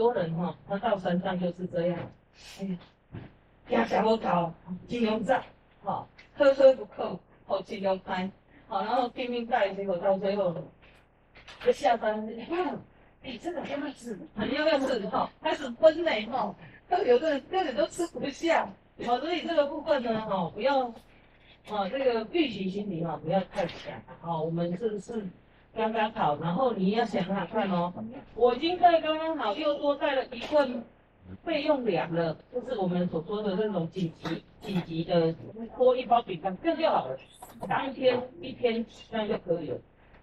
多人哈，他到山上就是这样，哎呀，压小我搞金融债，哈，科科不扣，好金融拍，好，然后拼命带，结果到最后，就下山，哇，哎，这个要吃，很要要吃哈，开始分类哈，有的人根本都吃不下，好，所以这个部分呢，哈，不要，啊，这个预期心理哈，不要太强，好，我们是是。刚刚好，然后你要想想看哦，我已经带刚刚好，又多带了一份备用粮了，就是我们所说的那种紧急紧急的，多一包饼干，这样就好了，当天一天这样就可以了。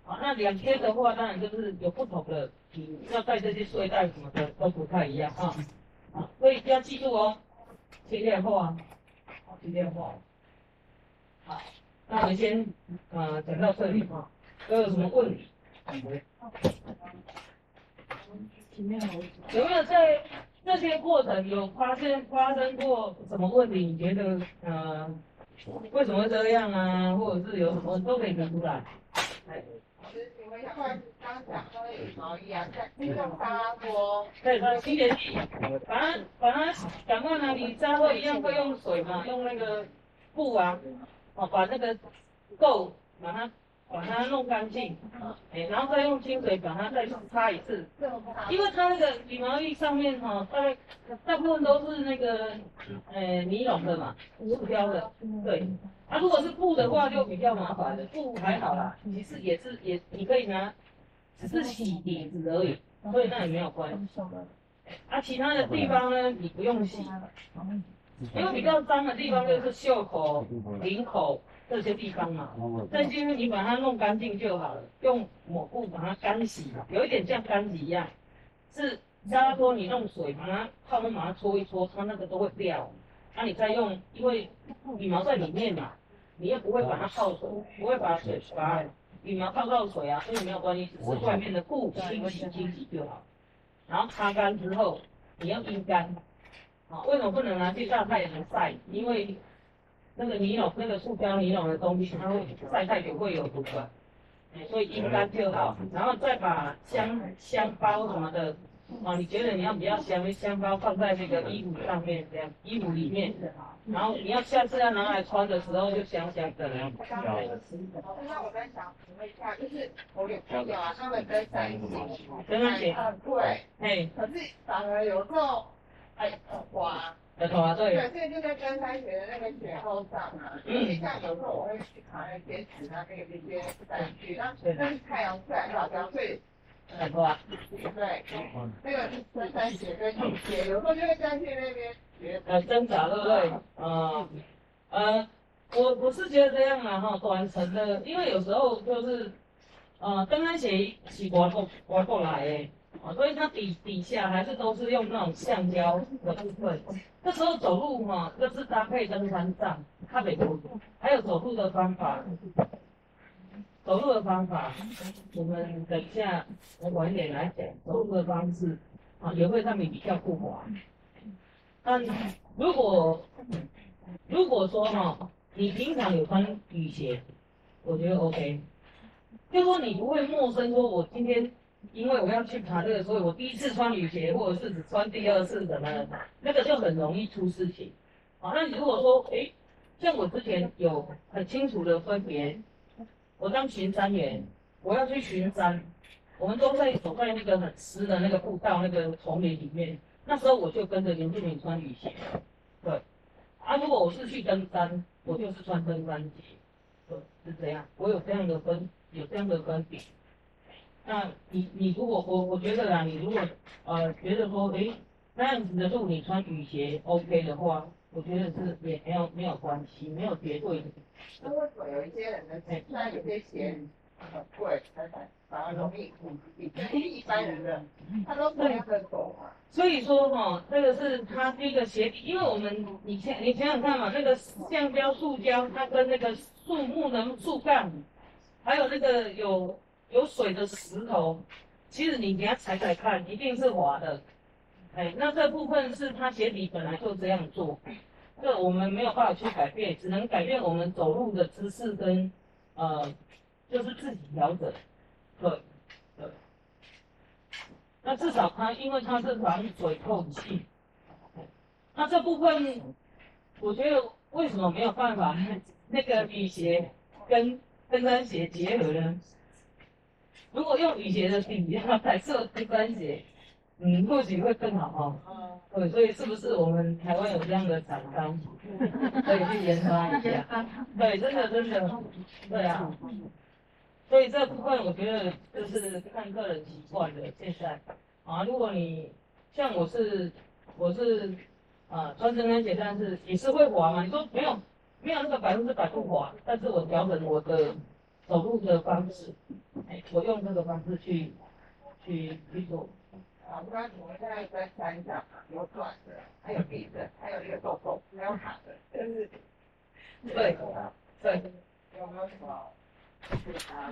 啊，那两天的话，当然就是有不同的，你要带这些睡袋什么的都不太一样啊。啊，所以要记住哦，轻量化，好，轻量化。好，那我们先啊讲到这里啊。都有什么问题？有没有在这些过程有发现发生过什么问题？你觉得呃为什么会这样啊？或者是有什么都可以提出来。请问一下，刚讲说羽毛衣啊，在用纱锅，对，它清洁剂，把它把它赶快拿你纱锅一样会用水嘛，用那个布啊，哦，把那个垢把它。把它弄干净，哎，然后再用清水把它再擦一次，因为它那个羽毛衣上面哈，大概大部分都是那个，呃，尼龙的嘛，塑胶的，对。啊，如果是布的话就比较麻烦了，布还好啦，其实也是也你可以拿，只是洗底子而已，所以那也没有关系。啊，其他的地方呢，你不用洗，因为比较脏的地方就是袖口、领口。这些地方嘛，但是你把它弄干净就好了，用抹布把它干洗，有一点像干洗一样，是加多你用水把它泡沫把它搓一搓，它那个都会掉。那你再用，因为羽毛在里面嘛，你又不会把它泡水，不会把水把羽毛泡到水啊，所以没有关系，只是外面的布清洗清洗就好。然后擦干之后，你要阴干，啊，为什么不能拿去大太阳晒？因为那个尼龙，那个塑胶尼龙的东西，它会晒太久会有毒的，哎，所以阴干就好，然后再把香香包什么的，啊，你觉得你要比较香，香包放在那个衣服上面，这样衣服里面，然后你要下次要拿来穿的时候就香香的。那我在想请问一下，就是我有朋友啊，他们跟在一起，跟他写，对，哎，可是反而有时候哎滑。对，对，所以就在刚开学的那个雪后上啊，你像有时候我会去爬那些石啊，那个那些山区，那那是太阳晒到这样，所以很多啊。对，那个登山鞋跟雨鞋，有时候就会在去那边学。呃，挣扎，对不对？啊，呃，我我是觉得这样啊，哈，短程的，因为有时候就是，呃，登山鞋是刮过刮过来诶。啊，所以它底底下还是都是用那种橡胶的部分。这时候走路哈，各自搭配登山杖，它没多还有走路的方法，走路的方法，我们等一下我晚一点来讲走路的方式，啊，也会让你比较不滑。但如果如果说哈，你平常有穿雨鞋，我觉得 OK，就说你不会陌生，说我今天。因为我要去爬这个，所以我第一次穿雨鞋，或者是只穿第二次的呢，那个就很容易出事情。好，那如果说，哎，像我之前有很清楚的分别，我当巡山员，我要去巡山，我们都在走在那个很湿的那个步道、那个丛林里面，那时候我就跟着林志明穿雨鞋。对，啊，如果我是去登山，我就是穿登山鞋。对，是这样，我有这样的分，有这样的分别。那你你如果我我觉得啦，你如果呃觉得说，诶，那样子的路你穿雨鞋 OK 的话，我觉得是也没有没有关系，没有绝对。那为什么有一些人的虽然有些鞋很贵，反而容易比一般人的，他都这样的走。所以说哈，这个是它第一个鞋底，因为我们你想你想想看嘛，那个橡胶、塑胶，它跟那个树木的树干，还有那个有。有水的石头，其实你给它踩踩看，一定是滑的。哎，那这部分是它鞋底本来就这样做，这我们没有办法去改变，只能改变我们走路的姿势跟呃，就是自己调整。对，对。那至少它因为它是防水透气，那这部分我觉得为什么没有办法 那个雨鞋跟登山鞋结合呢？如果用雨鞋的底啊来做登山鞋，嗯，或许会更好哦。嗯，对，所以是不是我们台湾有这样的厂商，可以去研发一下？对，真的真的，对啊。所以这部分我觉得就是看个人习惯的。现在啊，如果你像我是我是啊穿登山鞋，但是也是会滑嘛。你说没有没有那个百分之百不滑，但是我调整我的走路的方式，哎，我用这个方式去去去做。啊，不然我们现在在山上有转的，还有立的，还有一个走走，还有躺的，就是对对。有没有什么？啊，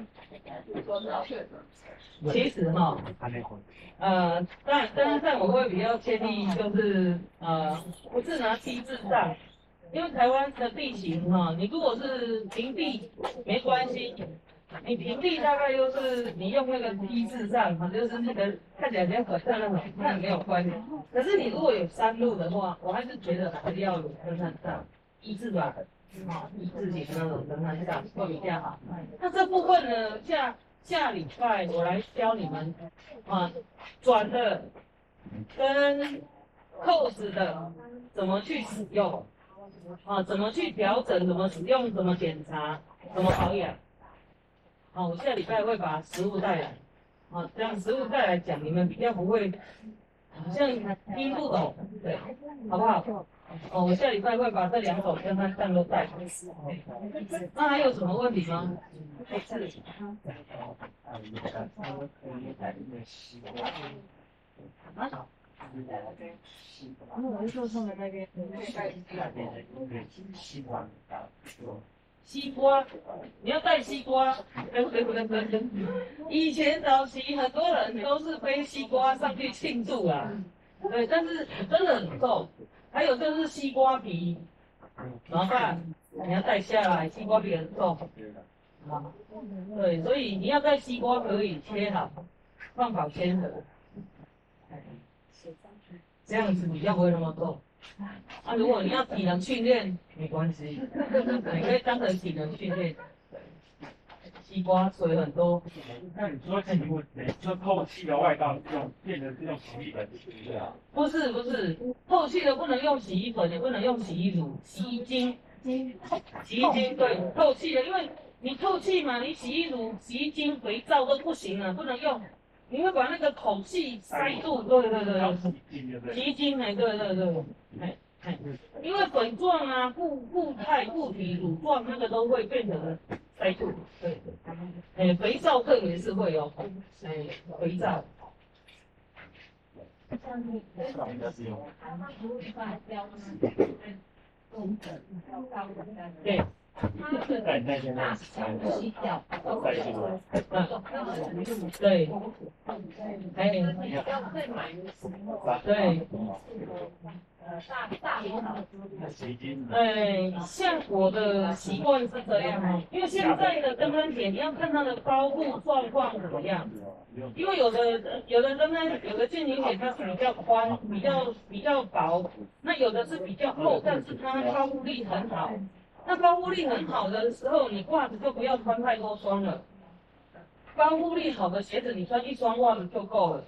说是确诊。其实哈，呃，但但是我会比较建议就是呃，不是拿梯子上，因为台湾的地形哈，你如果是平地没关系，你平地大概就是你用那个梯字上，就是那个看起来比较可看那种，那没有关系。可是你如果有山路的话，我还是觉得还是要有登山杖，一字吧。啊，一字形那种登山杖会比较好。那这部分呢，下下礼拜我来教你们啊，转的跟扣子的怎么去使用，啊，怎么去调整，怎么使用，怎么检查，怎么保养。好，我下礼拜会把实物带来，啊，这样实物带来讲，你们比较不会好像听不懂，对，好不好？哦，我下礼拜会把这两种登山杖都带回去。那还有什么问题吗？啊？我是说上面那边。西瓜，你要带西瓜？以前早期很多人都是背西瓜。上去庆祝啊，对，但是真的很重。还有就是西瓜。皮，麻烦你要带下来，西瓜皮很重。啊，对，所以你要带西瓜。可以切好，放保鲜盒，这样子比较不会那么重。啊，如果你要体能训练，没关系，你可以当成体能训练。西瓜水很多。那你说洗物，说透气的外套用变成是用洗衣粉，对啊？不是不是，透气的不能用洗衣粉，也不能用洗衣乳、洗衣精。洗衣精对，透气的，因为你透气嘛，你洗衣乳、洗衣精、肥皂都不行了，不能用，你会把那个口气塞住。对对对。洗衣精哎，对对对，哎哎，因为粉状啊、固固态、固体、乳状那个都会变成。塞住，对，哎，肥皂特别是会哦，哎，肥皂。对。对。哎，对。大大哎，像我的习惯是这样，因为现在的登山鞋你要看它的包覆状况怎么样，因为有的有的登山有的健行鞋它是比较宽，比较比较薄，那有的是比较厚，但是它包覆力很好。那包覆力很好的时候，你袜子就不要穿太多双了。包覆力好的鞋子，你穿一双袜子就够了。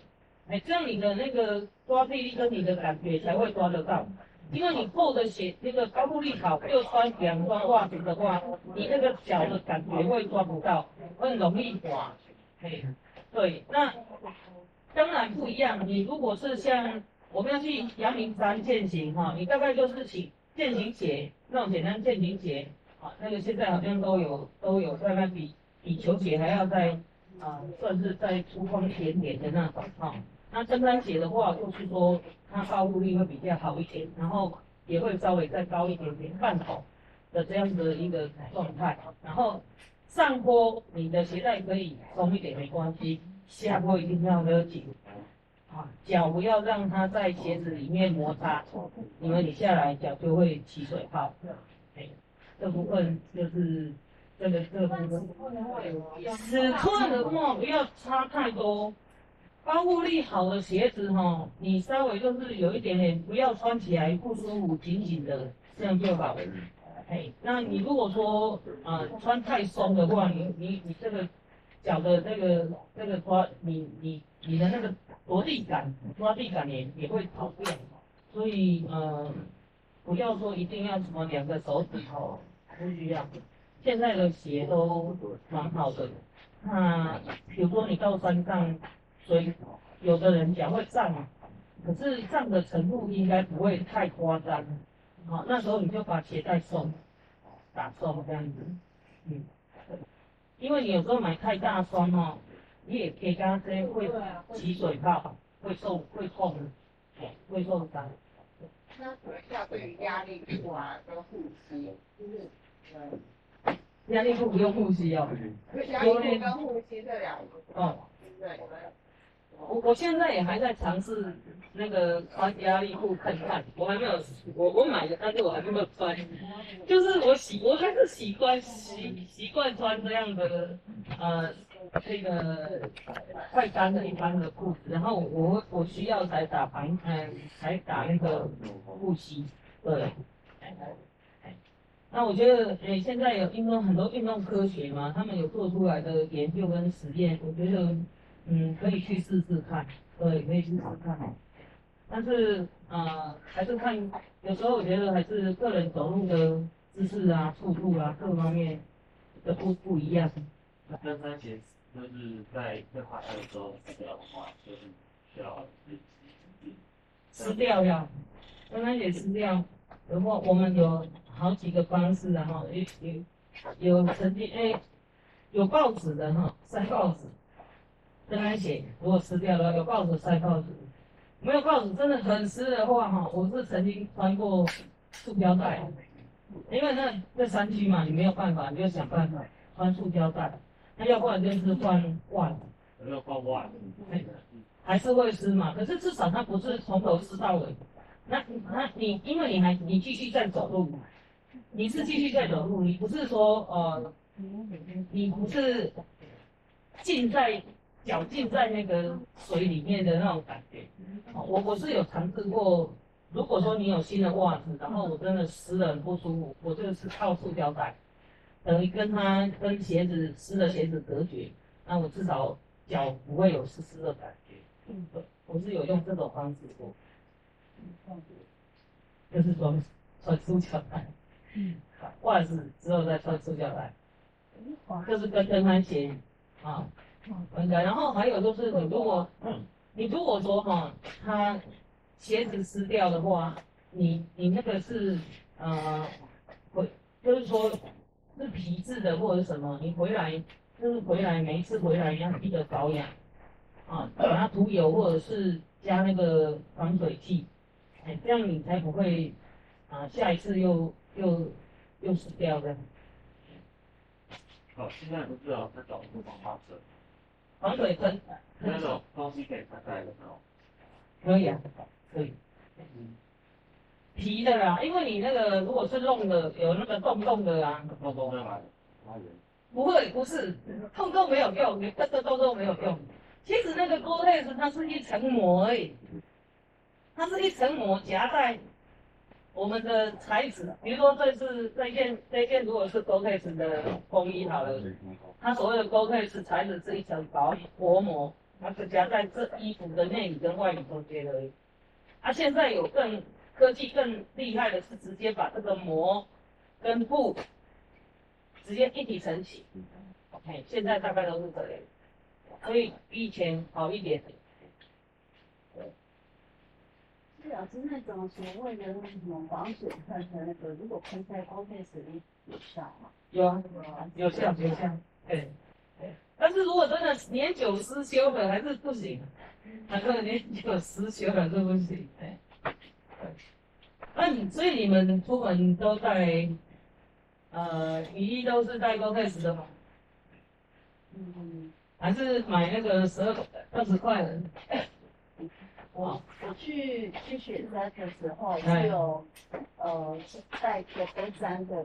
哎，这样你的那个抓地力跟你的感觉才会抓得到。因为你厚的鞋，那个包覆力好，又穿两双袜子的话，你那个脚的感觉会抓不到，会容易滑。对，那当然不一样。你如果是像我们要去阳明山健行哈，你大概就是请健行鞋。那种简单健行鞋，啊，那个现在好像都有都有，大概比比球鞋还要再啊，算是再粗犷一点点的那种，哈。那登山鞋的话，就是说它包覆力会比较好一点，然后也会稍微再高一点点，半头的这样的一个状态。然后上坡你的鞋带可以松一点没关系，下坡一定要勒紧。啊，脚不要让它在鞋子里面摩擦，因为你下来脚就会起水泡。哎，这部分就是这个这个部分。尺寸的话不要差太多，保护力好的鞋子哈，你稍微就是有一点点不要穿起来不舒服，紧紧的这样就好了。哎，那你如果说啊、呃穿太松的话，你你你这个脚的这个这个抓你你你的那个着地感抓地感也也会跑掉，所以呃不要说一定要什么两个手指头不需要，现在的鞋都蛮好的。那比如说你到山上，所以有的人脚会胀，可是胀的程度应该不会太夸张。好，那时候你就把鞋带松，打松这样子，嗯，因为你有时候买太大双哦，你也可以跟他说会起水泡，会受会痛，哎会受伤。那可能要对于压力裤啊跟护膝，就是呃，压力裤不用呼吸哦。压力裤跟护膝这两个，哦，对，我我现在也还在尝试那个穿压力裤看看，我还没有，我我买的，但是我还没有穿，就是我习我还是习惯习习惯穿这样的呃这个快干的一般的裤子，然后我我需要才打防嗯才打那个护膝，对。那我觉得，诶、现在有运动很多运动科学嘛，他们有做出来的研究跟实验，我觉得，嗯，可以去试试看，对，可以去试试看。但是，呃，还是看，有时候我觉得还是个人走路的姿势啊、速度啊各方面的不不一样。那登山鞋就是在在滑山的时候撕掉的话，就是需要撕掉呀，刚刚也撕掉。然后我们有好几个方式啊，哈，有有有曾经哎，有报纸的哈，晒报纸，跟他写，如果撕掉了，有报纸晒报纸，没有报纸真的很湿的话哈，我是曾经穿过塑胶袋，因为那在山区嘛，你没有办法，你就想办法穿塑胶袋，那要不然就是换袜子。有没有换袜子？还是会湿嘛，可是至少它不是从头湿到尾。那那你因为你还你继续在走路，你是继续在走路，你不是说呃，你不是浸在脚浸在那个水里面的那种感觉。哦我我是有尝试过，如果说你有新的袜子，然后我真的湿了很不舒服，我这个是套塑胶袋，等于跟它跟鞋子湿的鞋子隔绝，那我至少脚不会有湿湿的感觉。嗯，我是有用这种方式过，就是说穿塑胶袋，嗯，袜子之后再穿塑胶袋，就是跟登山鞋啊。分开。然后还有就是你如果你如果说哈，它鞋子湿掉的话，你你那个是呃，会就是说是皮质的或者什么，你回来就是回来每一次回来要记得保养。啊，把它涂油或者是加那个防水剂，哎，这样你才不会啊，下一次又又又死掉的。哦，现在不是有那种不防滑车，防水喷那种东西可以穿在的那种。可以啊，可以。皮的啦，因为你那个如果是弄的有那个洞洞的啊，洞洞在哪里？不会，不是，洞洞没有用，你这个洞洞没有用。其实那个 g o r e x 它是一层膜而已，它是一层膜夹在我们的材质，比如说这是这件这件如果是 g o r e x 的风衣好了，它所谓的 g o r e x 材质是一层薄薄膜，它是夹在这衣服的内里跟外里中间而已。啊，现在有更科技更厉害的是直接把这个膜跟布直接一体成型。OK，现在大概都是这样。所以比以前好一点。是老师那种所谓的那什么防水喷的那个，如果喷在高配时有效吗？有啊，有效有效，对对。但是如果真的年久失修了，还是不行。很多年久失修了是不行。那你所以你们出门都带，呃，雨衣都是带高配时的吗？嗯，还是买那个十二二十块的？我我去去雪山的时候，哎就有呃是带个登山的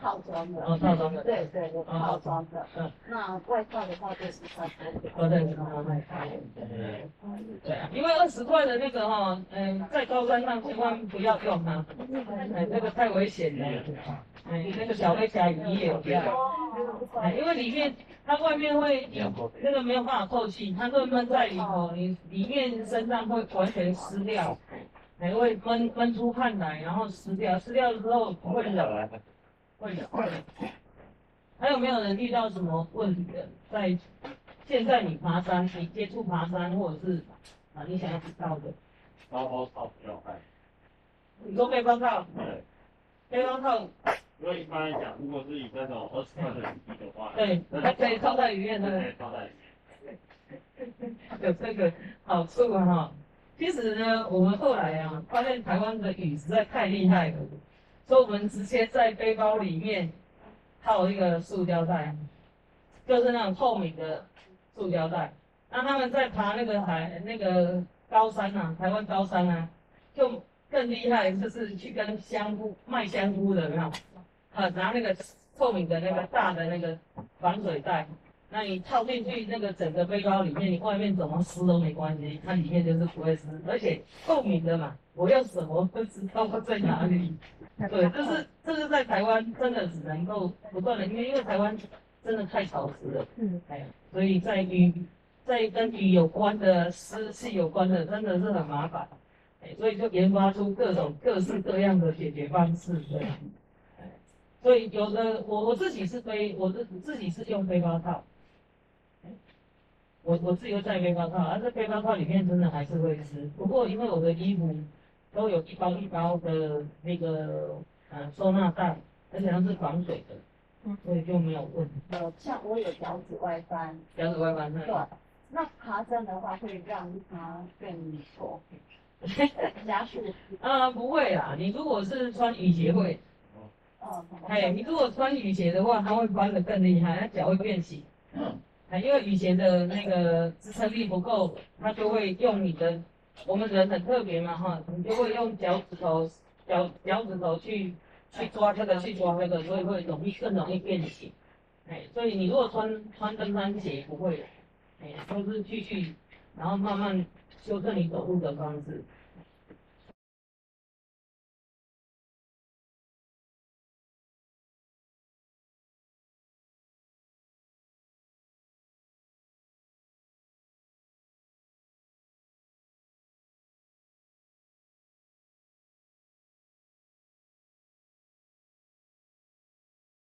套装的。哦，套装的。对对，有套装的。嗯。那外套的话就是三十哦，对，外套。对啊，因为二十块的那个哈，嗯，在高山上千万不要用它，哎，那个太危险了。哎，那个小飞侠鱼也不要。哎，因为里面它外面会那个没有办法透气，它会闷在里头，你里面身上会完全湿掉。还会闷闷出汗来，然后湿掉，湿掉之后会冷，会冷。还有没有人遇到什么问题的？在现在你爬山，你接触爬山，或者是啊你想要知道的？包包套不要带。你说背包套？对。背包套。因为一般来讲，如果是以那种二十块的的话，对，它可以套在里面的。可以套在里面。有这个好处哈。其实呢，我们后来啊，发现台湾的雨实在太厉害了，所以我们直接在背包里面套一个塑胶袋，就是那种透明的塑胶袋。那他们在爬那个海那个高山啊，台湾高山啊，就更厉害，就是去跟香菇卖香菇的那种，啊，拿那个透明的那个大的那个防水袋。那你套进去那个整个背包里面，你外面怎么湿都没关系，它里面就是不会湿，而且透明的嘛，我用什么不知道在哪里。对，这是这是在台湾真的只能够不断的，因为因为台湾真的太潮湿了，嗯，哎，所以在雨在跟雨有关的湿气有关的，真的是很麻烦，哎，所以就研发出各种各式各样的解决方式，对，哎，所以有的我我自己是背，我自自己是用背包套。我我自己会带背包套，而这背包套里面真的还是会湿。不过因为我的衣服都有一包一包的那个呃收纳袋，而且它是防水的，所以就没有问题。呃，像我有脚趾外翻。脚趾外翻对。那爬山的话会让它更错，加速。啊，不会啦，你如果是穿雨鞋会。哦。哎，你如果穿雨鞋的话，它会翻得更厉害，它脚会变形。因为雨鞋的那个支撑力不够，它就会用你的，我们人很特别嘛哈，你就会用脚趾头、脚脚趾头去去抓这个，去抓这个，所以会容易更容易变形。哎，所以你如果穿穿登山鞋不会，哎，都是继续，然后慢慢修正你走路的方式。